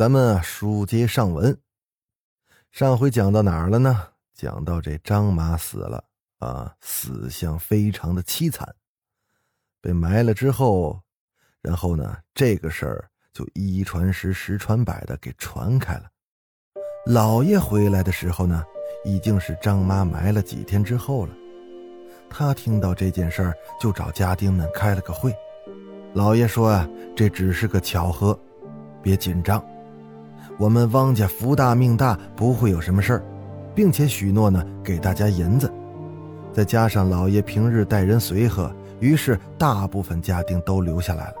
咱们啊，书接上文，上回讲到哪儿了呢？讲到这张妈死了啊，死相非常的凄惨，被埋了之后，然后呢，这个事儿就一传十，十传百的给传开了。老爷回来的时候呢，已经是张妈埋了几天之后了。他听到这件事儿，就找家丁们开了个会。老爷说啊，这只是个巧合，别紧张。我们汪家福大命大，不会有什么事儿，并且许诺呢给大家银子。再加上老爷平日待人随和，于是大部分家丁都留下来了。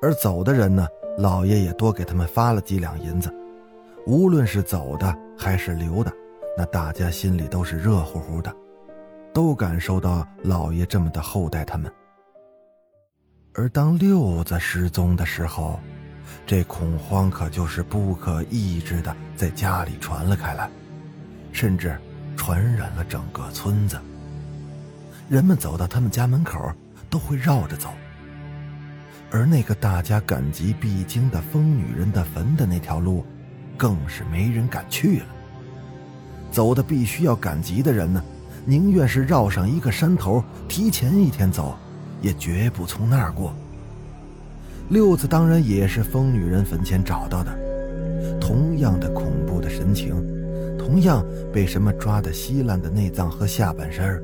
而走的人呢，老爷也多给他们发了几两银子。无论是走的还是留的，那大家心里都是热乎乎的。都感受到老爷这么的厚待他们，而当六子失踪的时候，这恐慌可就是不可抑制的在家里传了开来，甚至传染了整个村子。人们走到他们家门口都会绕着走，而那个大家赶集必经的疯女人的坟的那条路，更是没人敢去了。走的必须要赶集的人呢。宁愿是绕上一个山头，提前一天走，也绝不从那儿过。六子当然也是疯女人坟前找到的，同样的恐怖的神情，同样被什么抓的稀烂的内脏和下半身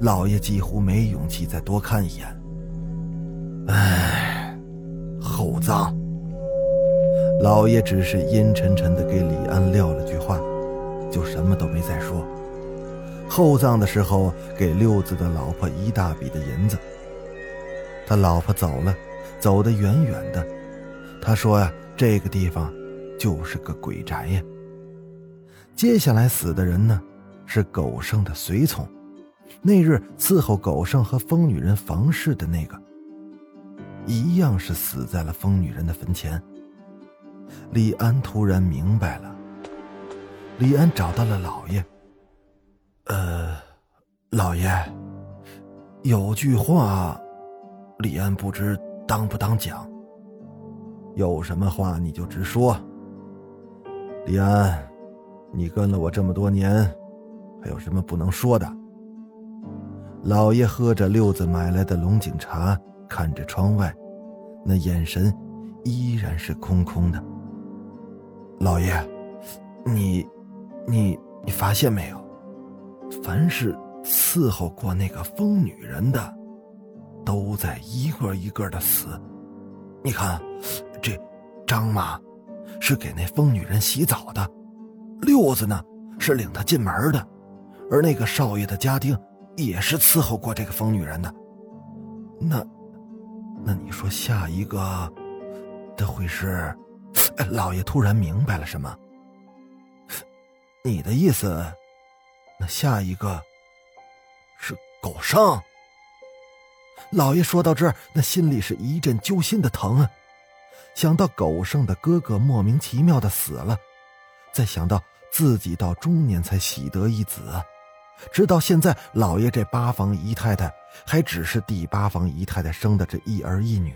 老爷几乎没勇气再多看一眼。唉，厚葬。老爷只是阴沉沉的给李安撂了句话，就什么都没再说。厚葬的时候，给六子的老婆一大笔的银子。他老婆走了，走得远远的。他说呀，这个地方就是个鬼宅呀。接下来死的人呢，是狗剩的随从，那日伺候狗剩和疯女人房事的那个，一样是死在了疯女人的坟前。李安突然明白了，李安找到了老爷。呃，老爷，有句话，李安不知当不当讲。有什么话你就直说。李安，你跟了我这么多年，还有什么不能说的？老爷喝着六子买来的龙井茶，看着窗外，那眼神依然是空空的。老爷，你，你，你发现没有？凡是伺候过那个疯女人的，都在一个一个的死。你看，这张妈是给那疯女人洗澡的，六子呢是领她进门的，而那个少爷的家丁也是伺候过这个疯女人的。那，那你说下一个的会是？老爷突然明白了什么？你的意思？那下一个是狗剩。老爷说到这儿，那心里是一阵揪心的疼啊！想到狗剩的哥哥莫名其妙的死了，再想到自己到中年才喜得一子，直到现在老爷这八房姨太太还只是第八房姨太太生的这一儿一女，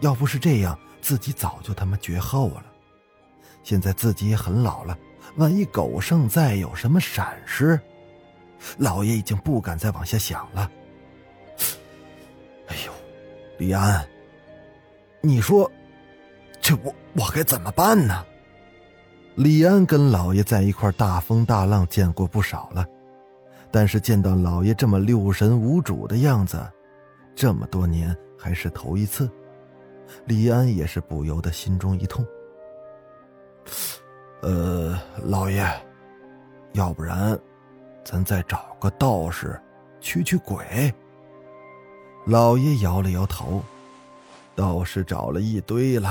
要不是这样，自己早就他妈绝后了。现在自己也很老了。万一狗剩再有什么闪失，老爷已经不敢再往下想了。李安，你说，这我我该怎么办呢？李安跟老爷在一块大风大浪见过不少了，但是见到老爷这么六神无主的样子，这么多年还是头一次。李安也是不由得心中一痛。呃，老爷，要不然，咱再找个道士驱驱鬼。老爷摇了摇头，道士找了一堆了，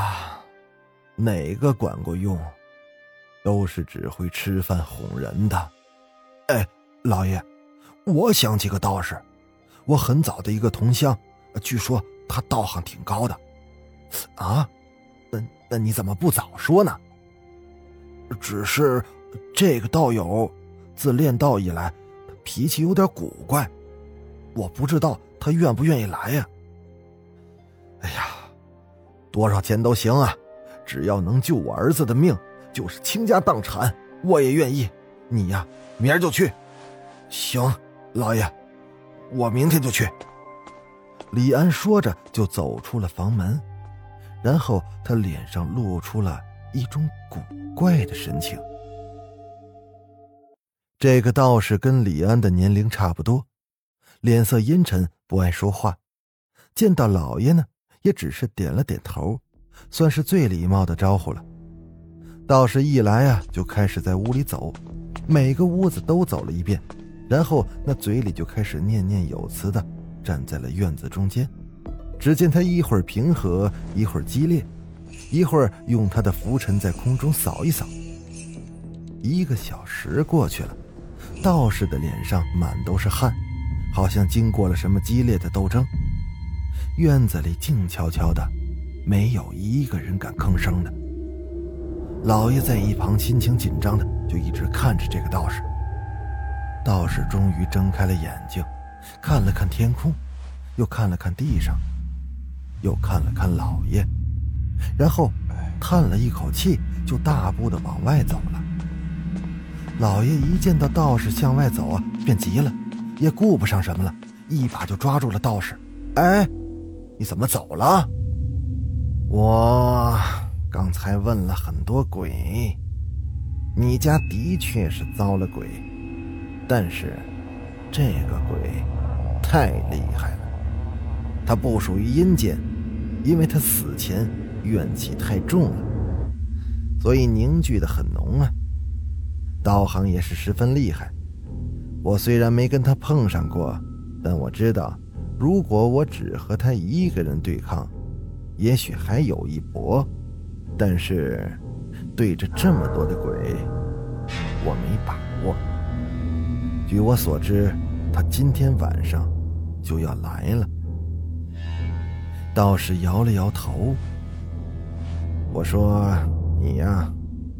哪个管过用，都是只会吃饭哄人的。哎，老爷，我想起个道士，我很早的一个同乡，据说他道行挺高的。啊，那那你怎么不早说呢？只是这个道友自练道以来，脾气有点古怪，我不知道他愿不愿意来呀。哎呀，多少钱都行啊，只要能救我儿子的命，就是倾家荡产我也愿意。你呀，明儿就去。行，老爷，我明天就去。李安说着就走出了房门，然后他脸上露出了一种古怪的神情。这个道士跟李安的年龄差不多，脸色阴沉，不爱说话。见到老爷呢。也只是点了点头，算是最礼貌的招呼了。道士一来啊，就开始在屋里走，每个屋子都走了一遍，然后那嘴里就开始念念有词的站在了院子中间。只见他一会儿平和，一会儿激烈，一会儿用他的拂尘在空中扫一扫。一个小时过去了，道士的脸上满都是汗，好像经过了什么激烈的斗争。院子里静悄悄的，没有一个人敢吭声的。老爷在一旁心情紧张的，就一直看着这个道士。道士终于睁开了眼睛，看了看天空，又看了看地上，又看了看老爷，然后叹了一口气，就大步的往外走了。老爷一见到道士向外走啊，便急了，也顾不上什么了，一把就抓住了道士。哎！你怎么走了？我刚才问了很多鬼，你家的确是遭了鬼，但是这个鬼太厉害了，他不属于阴间，因为他死前怨气太重了，所以凝聚的很浓啊。道行也是十分厉害，我虽然没跟他碰上过，但我知道。如果我只和他一个人对抗，也许还有一搏，但是对着这么多的鬼，我没把握。据我所知，他今天晚上就要来了。道士摇了摇头。我说：“你呀，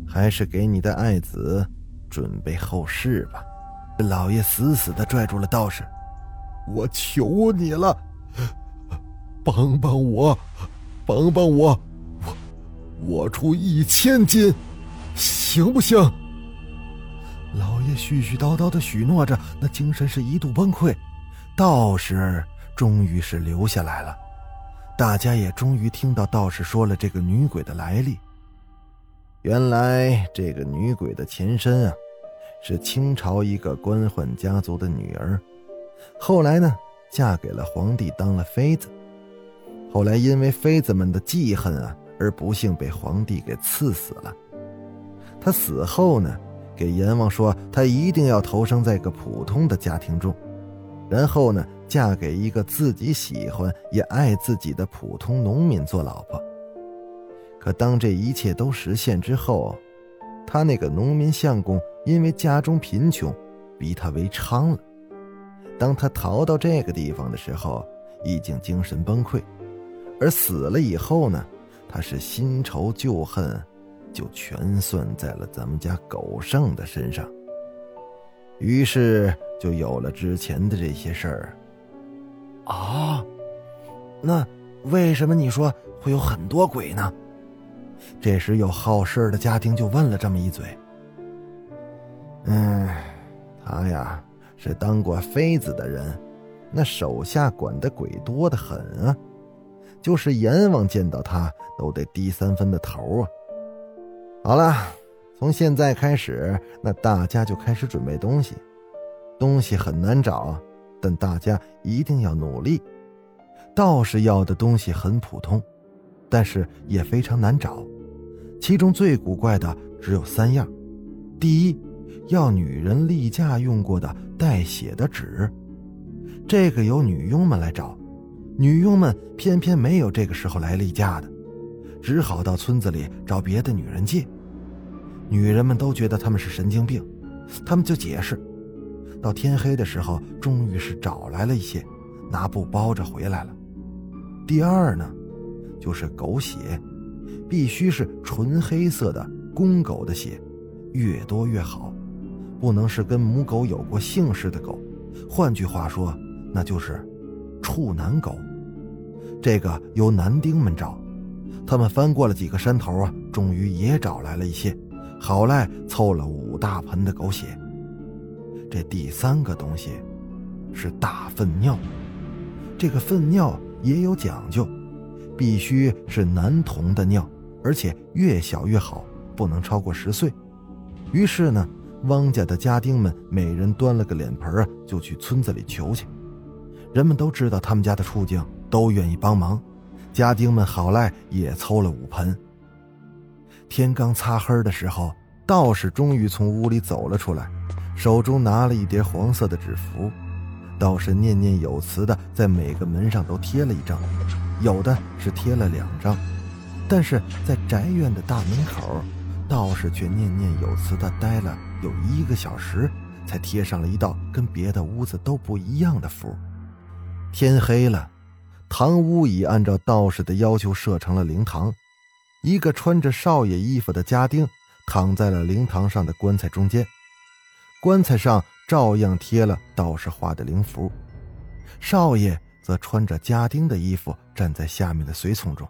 还是给你的爱子准备后事吧。”老爷死死的拽住了道士。我求你了，帮帮我，帮帮我，我我出一千金，行不行？老爷絮絮叨叨的许诺着，那精神是一度崩溃。道士终于是留下来了，大家也终于听到道士说了这个女鬼的来历。原来这个女鬼的前身啊，是清朝一个官宦家族的女儿。后来呢，嫁给了皇帝当了妃子。后来因为妃子们的记恨啊，而不幸被皇帝给赐死了。她死后呢，给阎王说她一定要投生在个普通的家庭中，然后呢，嫁给一个自己喜欢也爱自己的普通农民做老婆。可当这一切都实现之后，他那个农民相公因为家中贫穷，逼他为娼了。当他逃到这个地方的时候，已经精神崩溃，而死了以后呢，他是新仇旧恨，就全算在了咱们家狗剩的身上。于是就有了之前的这些事儿。啊，那为什么你说会有很多鬼呢？这时有好事的家庭就问了这么一嘴。嗯，他呀。是当过妃子的人，那手下管的鬼多得很啊，就是阎王见到他都得低三分的头啊。好了，从现在开始，那大家就开始准备东西。东西很难找，但大家一定要努力。道士要的东西很普通，但是也非常难找。其中最古怪的只有三样：第一，要女人例假用过的。带血的纸，这个由女佣们来找，女佣们偏偏没有这个时候来例假的，只好到村子里找别的女人借。女人们都觉得他们是神经病，他们就解释。到天黑的时候，终于是找来了一些，拿布包着回来了。第二呢，就是狗血，必须是纯黑色的公狗的血，越多越好，不能是跟母狗有过姓氏的狗。换句话说，那就是处男狗。这个由男丁们找，他们翻过了几个山头啊，终于也找来了一些，好赖凑了五大盆的狗血。这第三个东西是大粪尿，这个粪尿也有讲究，必须是男童的尿，而且越小越好，不能超过十岁。于是呢，汪家的家丁们每人端了个脸盆啊，就去村子里求去。人们都知道他们家的处境，都愿意帮忙。家丁们好赖也凑了五盆。天刚擦黑的时候，道士终于从屋里走了出来。手中拿了一叠黄色的纸符，道士念念有词的在每个门上都贴了一张，有的是贴了两张，但是在宅院的大门口，道士却念念有词的待了有一个小时，才贴上了一道跟别的屋子都不一样的符。天黑了，堂屋已按照道士的要求设成了灵堂，一个穿着少爷衣服的家丁躺在了灵堂上的棺材中间。棺材上照样贴了道士画的灵符，少爷则穿着家丁的衣服站在下面的随从中。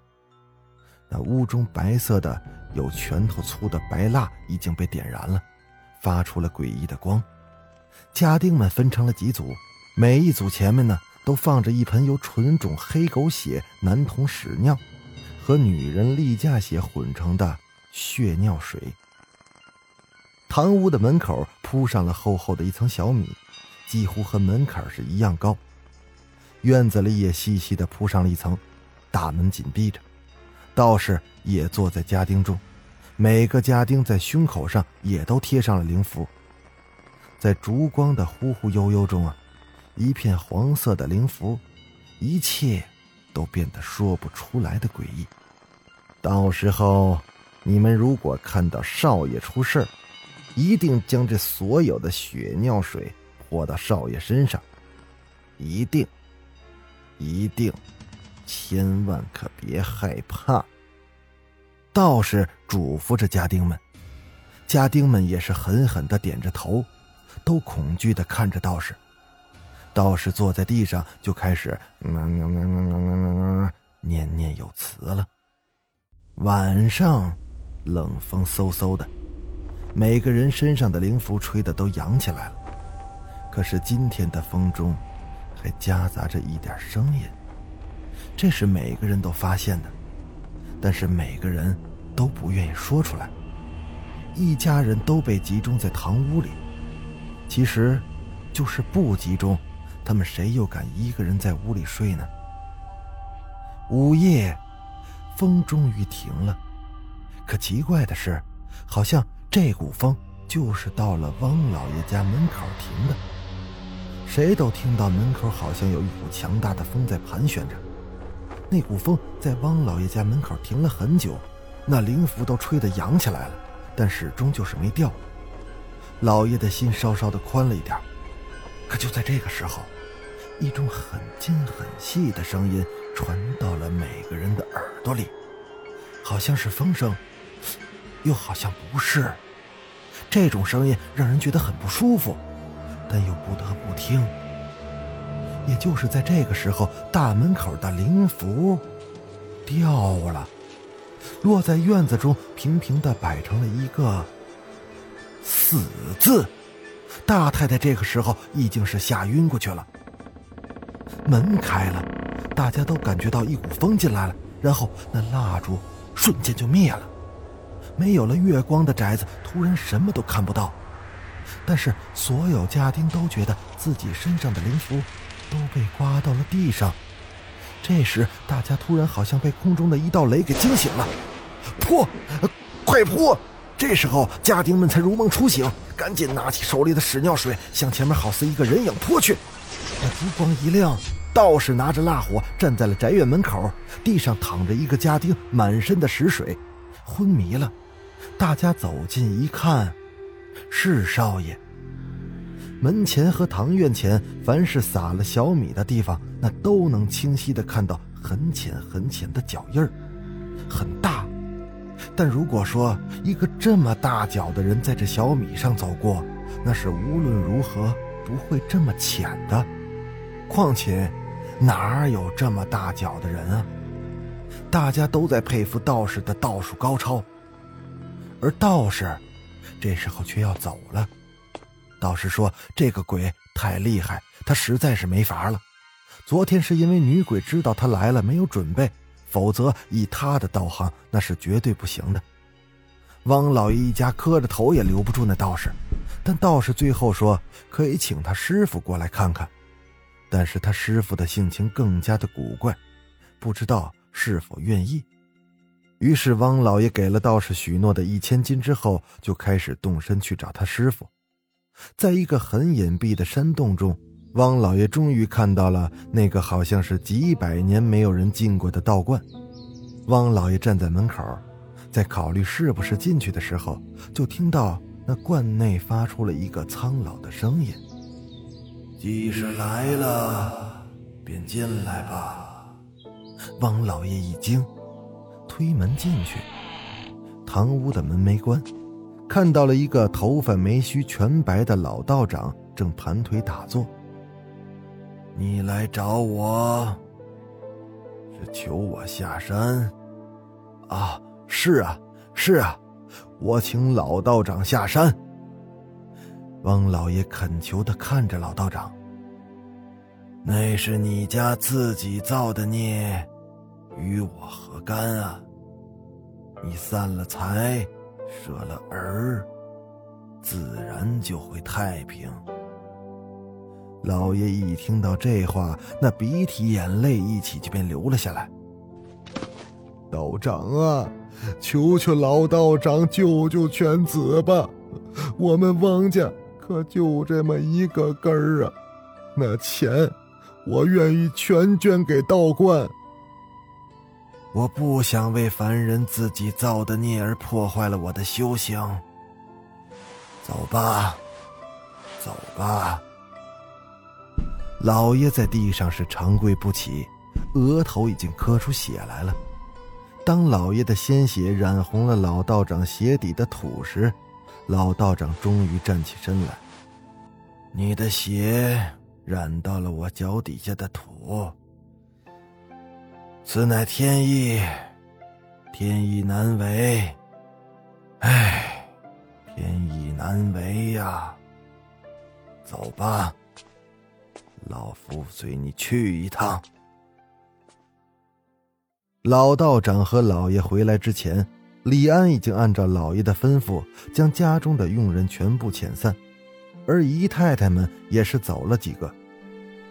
那屋中白色的有拳头粗的白蜡已经被点燃了，发出了诡异的光。家丁们分成了几组，每一组前面呢都放着一盆由纯种黑狗血、男童屎尿和女人例假血混成的血尿水。堂屋的门口铺上了厚厚的一层小米，几乎和门槛是一样高。院子里也细细的铺上了一层，大门紧闭着。道士也坐在家丁中，每个家丁在胸口上也都贴上了灵符。在烛光的忽忽悠悠中啊，一片黄色的灵符，一切都变得说不出来的诡异。到时候，你们如果看到少爷出事，一定将这所有的血尿水泼到少爷身上，一定，一定，千万可别害怕。道士嘱咐着家丁们，家丁们也是狠狠的点着头，都恐惧的看着道士。道士坐在地上就开始念念有词了。晚上，冷风嗖嗖的。每个人身上的灵符吹得都扬起来了，可是今天的风中，还夹杂着一点声音。这是每个人都发现的，但是每个人都不愿意说出来。一家人都被集中在堂屋里，其实，就是不集中，他们谁又敢一个人在屋里睡呢？午夜，风终于停了，可奇怪的是，好像……这股风就是到了汪老爷家门口停的，谁都听到门口好像有一股强大的风在盘旋着。那股风在汪老爷家门口停了很久，那灵符都吹得扬起来了，但始终就是没掉。老爷的心稍稍的宽了一点。可就在这个时候，一种很尖很细的声音传到了每个人的耳朵里，好像是风声。又好像不是，这种声音让人觉得很不舒服，但又不得不听。也就是在这个时候，大门口的灵符掉了，落在院子中，平平的摆成了一个“死”字。大太太这个时候已经是吓晕过去了。门开了，大家都感觉到一股风进来了，然后那蜡烛瞬间就灭了。没有了月光的宅子突然什么都看不到，但是所有家丁都觉得自己身上的灵符都被刮到了地上。这时，大家突然好像被空中的一道雷给惊醒了，扑，快扑！这时候，家丁们才如梦初醒，赶紧拿起手里的屎尿水向前面好似一个人影扑去。那烛光一亮，道士拿着蜡火站在了宅院门口，地上躺着一个家丁，满身的屎水，昏迷了。大家走近一看，是少爷。门前和堂院前，凡是撒了小米的地方，那都能清晰的看到很浅很浅的脚印儿，很大。但如果说一个这么大脚的人在这小米上走过，那是无论如何不会这么浅的。况且，哪有这么大脚的人啊？大家都在佩服道士的道术高超，而道士这时候却要走了。道士说：“这个鬼太厉害，他实在是没法了。昨天是因为女鬼知道他来了，没有准备。”否则，以他的道行，那是绝对不行的。汪老爷一家磕着头也留不住那道士，但道士最后说可以请他师傅过来看看。但是他师傅的性情更加的古怪，不知道是否愿意。于是汪老爷给了道士许诺的一千金之后，就开始动身去找他师傅。在一个很隐蔽的山洞中。汪老爷终于看到了那个好像是几百年没有人进过的道观。汪老爷站在门口，在考虑是不是进去的时候，就听到那观内发出了一个苍老的声音：“既是来了，便进来吧。”汪老爷一惊，推门进去，堂屋的门没关，看到了一个头发眉须全白的老道长正盘腿打坐。你来找我，是求我下山？啊，是啊，是啊，我请老道长下山。汪老爷恳求的看着老道长。那是你家自己造的孽，与我何干啊？你散了财，舍了儿，自然就会太平。老爷一听到这话，那鼻涕眼泪一起就便流了下来。道长啊，求求老道长救救犬子吧！我们汪家可就这么一个根儿啊，那钱我愿意全捐给道观。我不想为凡人自己造的孽而破坏了我的修行。走吧，走吧。老爷在地上是长跪不起，额头已经磕出血来了。当老爷的鲜血染红了老道长鞋底的土时，老道长终于站起身来。你的血染到了我脚底下的土，此乃天意，天意难违。唉，天意难违呀。走吧。老夫随你去一趟。老道长和老爷回来之前，李安已经按照老爷的吩咐，将家中的佣人全部遣散，而姨太太们也是走了几个。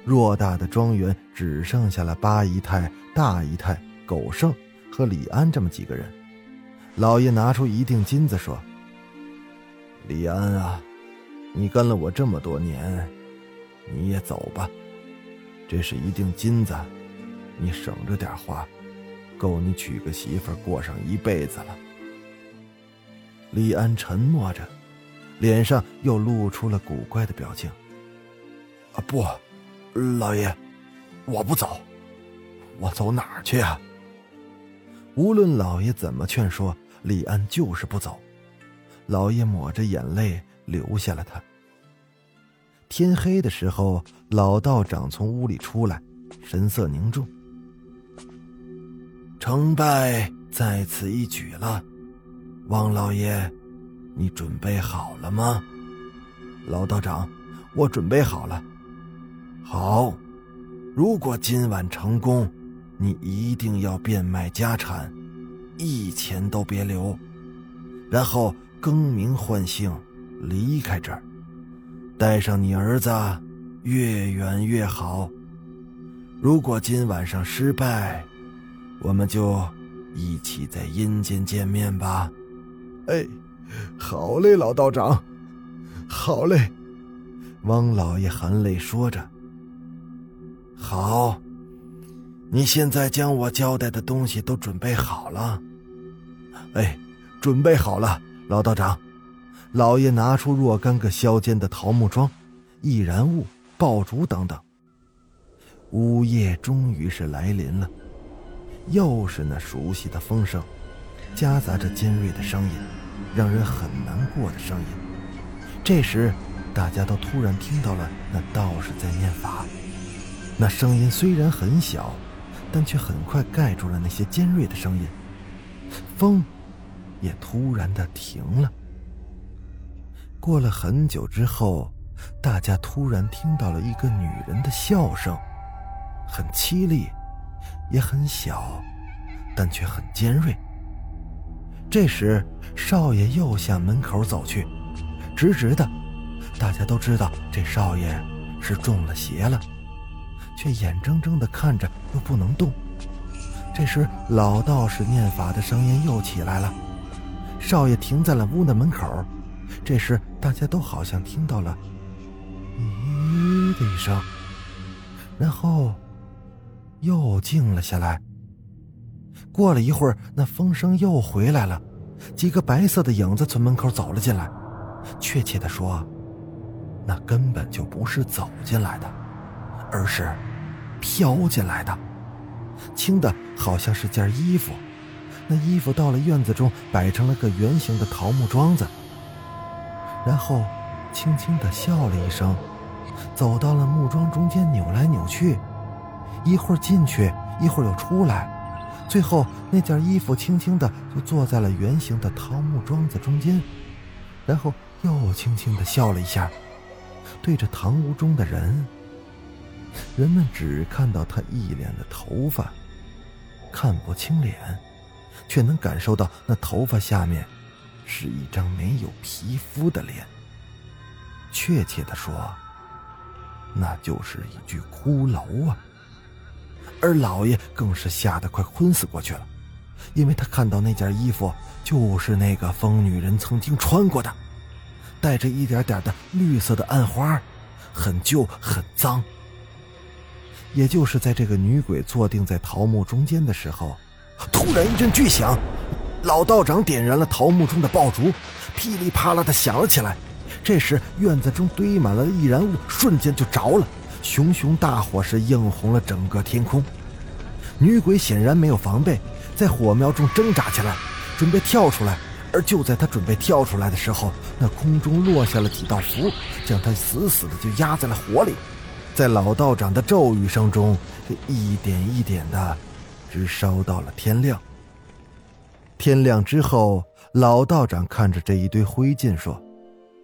偌大的庄园只剩下了八姨太、大姨太、狗剩和李安这么几个人。老爷拿出一锭金子说：“李安啊，你跟了我这么多年。”你也走吧，这是一锭金子，你省着点花，够你娶个媳妇过上一辈子了。李安沉默着，脸上又露出了古怪的表情。啊不，老爷，我不走，我走哪儿去啊？无论老爷怎么劝说，李安就是不走。老爷抹着眼泪留下了他。天黑的时候，老道长从屋里出来，神色凝重。成败在此一举了，王老爷，你准备好了吗？老道长，我准备好了。好，如果今晚成功，你一定要变卖家产，一钱都别留，然后更名换姓，离开这儿。带上你儿子，越远越好。如果今晚上失败，我们就一起在阴间见面吧。哎，好嘞，老道长，好嘞。汪老爷含泪说着：“好，你现在将我交代的东西都准备好了。哎，准备好了，老道长。老爷拿出若干个削尖的桃木桩、易燃物、爆竹等等。午夜终于是来临了，又是那熟悉的风声，夹杂着尖锐的声音，让人很难过的声音。这时，大家都突然听到了那道士在念法。那声音虽然很小，但却很快盖住了那些尖锐的声音。风，也突然的停了。过了很久之后，大家突然听到了一个女人的笑声，很凄厉，也很小，但却很尖锐。这时，少爷又向门口走去，直直的。大家都知道这少爷是中了邪了。却眼睁睁地看着，又不能动。这时，老道士念法的声音又起来了。少爷停在了屋的门口。这时，大家都好像听到了“咦”的一声，然后又静了下来。过了一会儿，那风声又回来了，几个白色的影子从门口走了进来。确切的说，那根本就不是走进来的，而是……飘进来的，轻的好像是件衣服。那衣服到了院子中，摆成了个圆形的桃木桩子。然后，轻轻的笑了一声，走到了木桩中间，扭来扭去，一会儿进去，一会儿又出来。最后，那件衣服轻轻的就坐在了圆形的桃木桩子中间，然后又轻轻的笑了一下，对着堂屋中的人。人们只看到他一脸的头发，看不清脸，却能感受到那头发下面是一张没有皮肤的脸。确切的说，那就是一具骷髅啊！而老爷更是吓得快昏死过去了，因为他看到那件衣服就是那个疯女人曾经穿过的，带着一点点的绿色的暗花，很旧很脏。也就是在这个女鬼坐定在桃木中间的时候，突然一阵巨响，老道长点燃了桃木中的爆竹，噼里啪啦的响了起来。这时院子中堆满了易燃物，瞬间就着了，熊熊大火是映红了整个天空。女鬼显然没有防备，在火苗中挣扎起来，准备跳出来。而就在她准备跳出来的时候，那空中落下了几道符，将她死死的就压在了火里。在老道长的咒语声中，一点一点的，直烧到了天亮。天亮之后，老道长看着这一堆灰烬说：“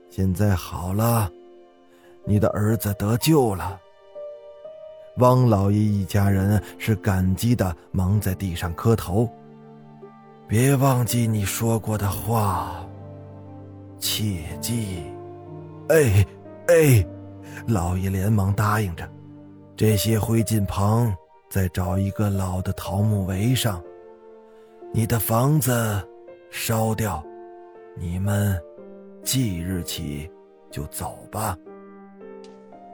现在好了，你的儿子得救了。”汪老爷一家人是感激的，忙在地上磕头。别忘记你说过的话，切记。哎，哎。老爷连忙答应着，这些灰烬旁再找一个老的桃木围上，你的房子烧掉，你们即日起就走吧。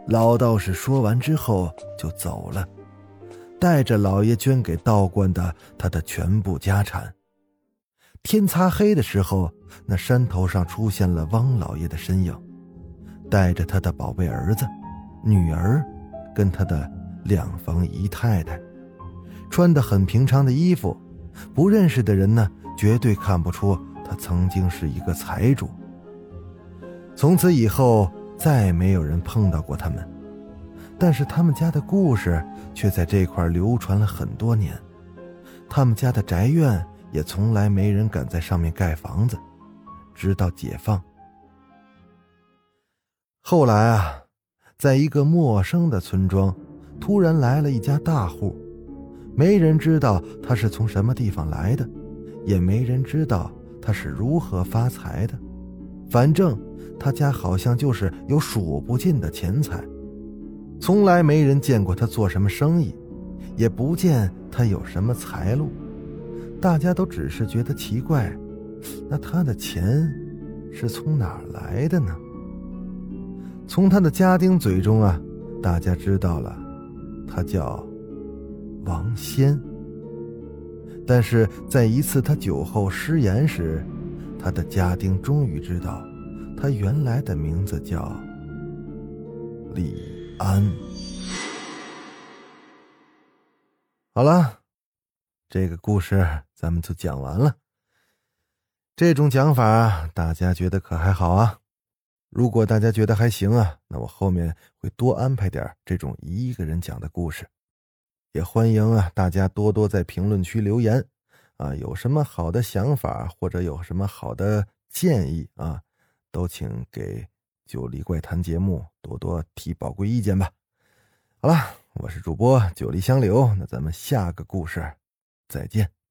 老道士说完之后就走了，带着老爷捐给道观的他的全部家产。天擦黑的时候，那山头上出现了汪老爷的身影。带着他的宝贝儿子、女儿，跟他的两房姨太太，穿的很平常的衣服，不认识的人呢，绝对看不出他曾经是一个财主。从此以后，再没有人碰到过他们，但是他们家的故事却在这块流传了很多年。他们家的宅院也从来没人敢在上面盖房子，直到解放。后来啊，在一个陌生的村庄，突然来了一家大户，没人知道他是从什么地方来的，也没人知道他是如何发财的。反正他家好像就是有数不尽的钱财，从来没人见过他做什么生意，也不见他有什么财路。大家都只是觉得奇怪，那他的钱是从哪儿来的呢？从他的家丁嘴中啊，大家知道了，他叫王仙。但是在一次他酒后失言时，他的家丁终于知道，他原来的名字叫李安。好了，这个故事咱们就讲完了。这种讲法大家觉得可还好啊？如果大家觉得还行啊，那我后面会多安排点这种一个人讲的故事。也欢迎啊，大家多多在评论区留言，啊，有什么好的想法或者有什么好的建议啊，都请给《九黎怪谈》节目多多提宝贵意见吧。好了，我是主播九黎香柳，那咱们下个故事再见。